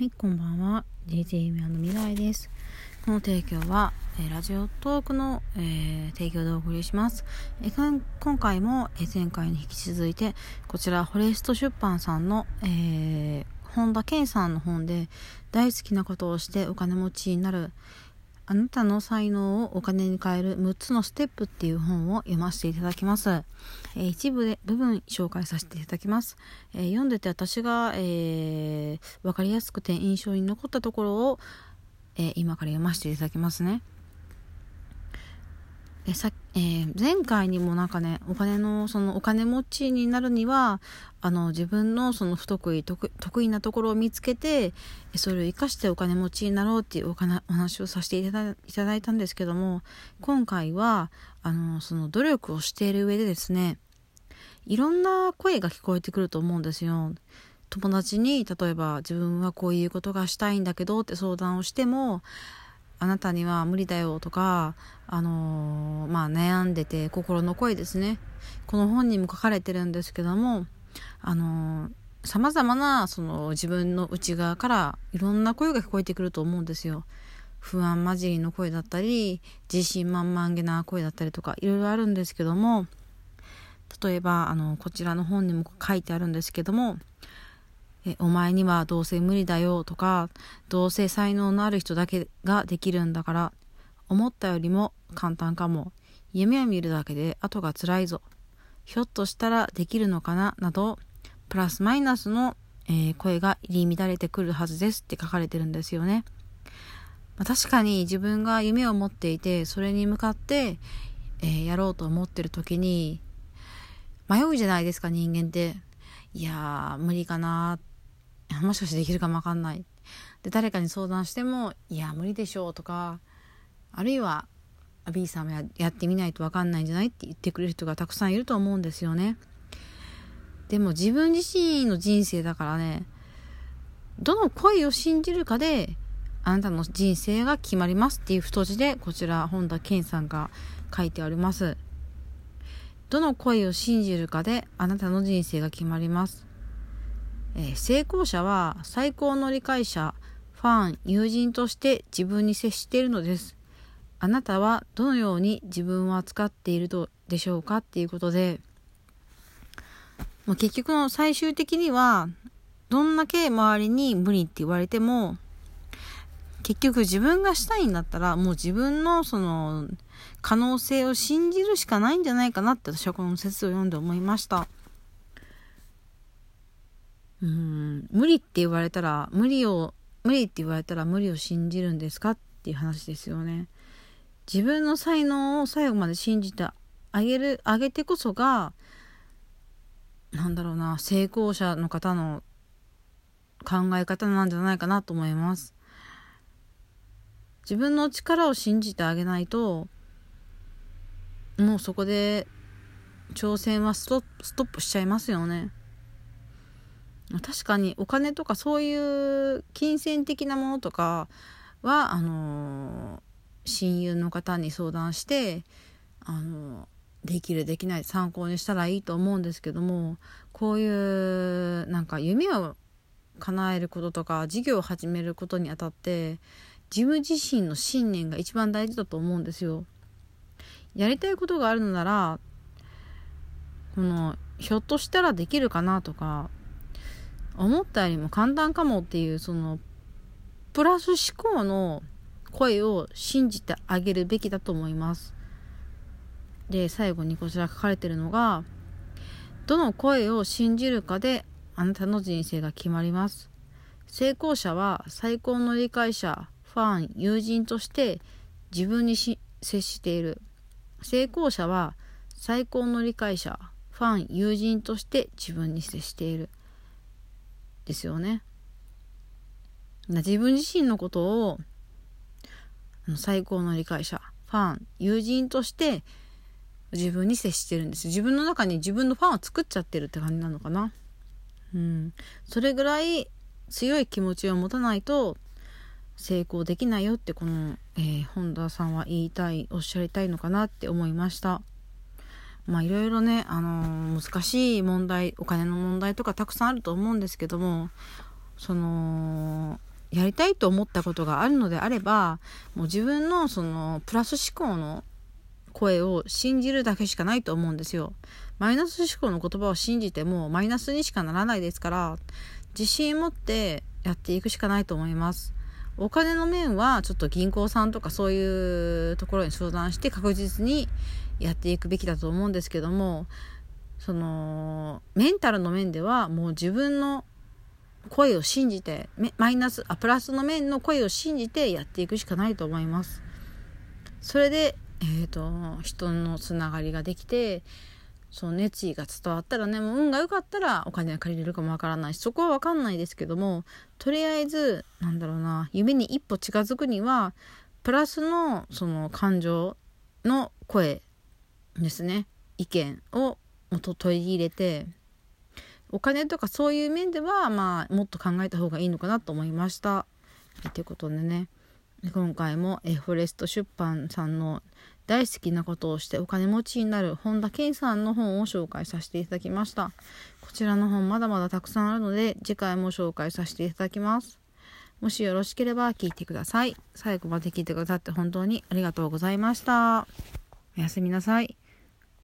はい、こんばんは。DJ ミアの未来です。この提供は、えー、ラジオトークの、えー、提供でお送りします。えー、今回も、え前回に引き続いて、こちら、フォレスト出版さんの、え本田健さんの本で、大好きなことをしてお金持ちになる、あなたの才能をお金に変える6つのステップっていう本を読ませていただきます。えー、一部で部分紹介させていただきます。えー、読んでて私が、えー、分かりやすくて印象に残ったところを、え今から読ませていただきますね。えさえー、前回にもなんかねお金のそのお金持ちになるにはあの自分のその不得意得意なところを見つけてそれを生かしてお金持ちになろうっていうお話をさせていただいたんですけども今回はあのその努力をしている上でですねいろんな声が聞こえてくると思うんですよ。友達に例えば自分はこういうことがしたいんだけどって相談をしてもあなたには無理だよとか、あのー、まあ悩んでて心の声ですね。この本にも書かれてるんですけども、あのー、様々なその自分の内側からいろんな声が聞こえてくると思うんですよ。不安混じりの声だったり、自信満々げな声だったりとか、いろいろあるんですけども、例えば、あの、こちらの本にも書いてあるんですけども、えお前にはどうせ無理だよとか、どうせ才能のある人だけができるんだから、思ったよりも簡単かも。夢を見るだけで後が辛いぞ。ひょっとしたらできるのかな？など、プラスマイナスの、えー、声が入り乱れてくるはずですって書かれてるんですよね。ま、確かに自分が夢を持っていて、それに向かって、えー、やろうと思ってる時に、迷うじゃないですか、人間って。いやー、無理かなーもしかしてできるかもわかんない。で、誰かに相談しても、いや、無理でしょうとか、あるいは、B さんもやってみないとわかんないんじゃないって言ってくれる人がたくさんいると思うんですよね。でも自分自身の人生だからね、どの声を信じるかで、あなたの人生が決まりますっていう太字で、こちら、本田健さんが書いてあります。どの声を信じるかで、あなたの人生が決まります。えー、成功者は最高の理解者、ファン、友人として自分に接しているのです。あなたはどのように自分を扱っているとでしょうかっていうことで、もう結局の最終的には、どんだけ周りに無理って言われても、結局自分がしたいんだったら、もう自分のその可能性を信じるしかないんじゃないかなって私はこの説を読んで思いました。うん。無理って言われたら無理を無理って言われたら無理を信じるんですかっていう話ですよね。自分の才能を最後まで信じてあげるあげてこそがなんだろうな成功者の方の考え方なんじゃないかなと思います。自分の力を信じてあげないともうそこで挑戦はストップしちゃいますよね。確かにお金とかそういう金銭的なものとかはあの親友の方に相談してあのできるできない参考にしたらいいと思うんですけどもこういうなんか夢を叶えることとか事業を始めることにあたって自分自身の信念が一番大事だと思うんですよ。やりたいことがあるのならこのひょっとしたらできるかなとか思ったよりも簡単かもっていうそのプラス思考の声を信じてあげるべきだと思います。で最後にこちら書かれてるのがどの声を信じるかであなたの人生が決まります。成功者は最高の理解者、ファン、友人として自分に接している。成功者は最高の理解者、ファン、友人として自分に接している。ですよね。自分自身のことを最高の理解者、ファン、友人として自分に接してるんです。自分の中に自分のファンを作っちゃってるって感じなのかな。うん。それぐらい強い気持ちを持たないと成功できないよってこの、えー、本田さんは言いたい、おっしゃりたいのかなって思いました。まあいろいろね、あのー、難しい問題、お金の問題とかたくさんあると思うんですけども、その、やりたいと思ったことがあるのであればもう自分のそのプラス思考の声を信じるだけしかないと思うんですよ。マイナス思考の言葉を信じてもマイナスにしかならないですから自信持ってやっていくしかないと思います。お金の面はちょっと銀行さんとかそういうところに相談して確実にやっていくべきだと思うんですけどもそのメンタルの面ではもう自分の声を信じてマイナスあプラスの面の声を信じてやっていくしかないと思います。それで、えーと、人のつながりができてその熱意が伝わったらねもう運が良かったらお金が借りれるかもわからないしそこは分かんないですけどもとりあえずなんだろうな夢に一歩近づくにはプラスのその感情の声ですね意見をもっと取り入れてお金とかそういう面ではまあもっと考えた方がいいのかなと思いました。ということでね今回もエフォレスト出版さんの大好きなことをしてお金持ちになる本田健さんの本を紹介させていただきました。こちらの本まだまだたくさんあるので次回も紹介させていただきます。もしよろしければ聞いてください。最後まで聞いてくださって本当にありがとうございました。おやすみなさい。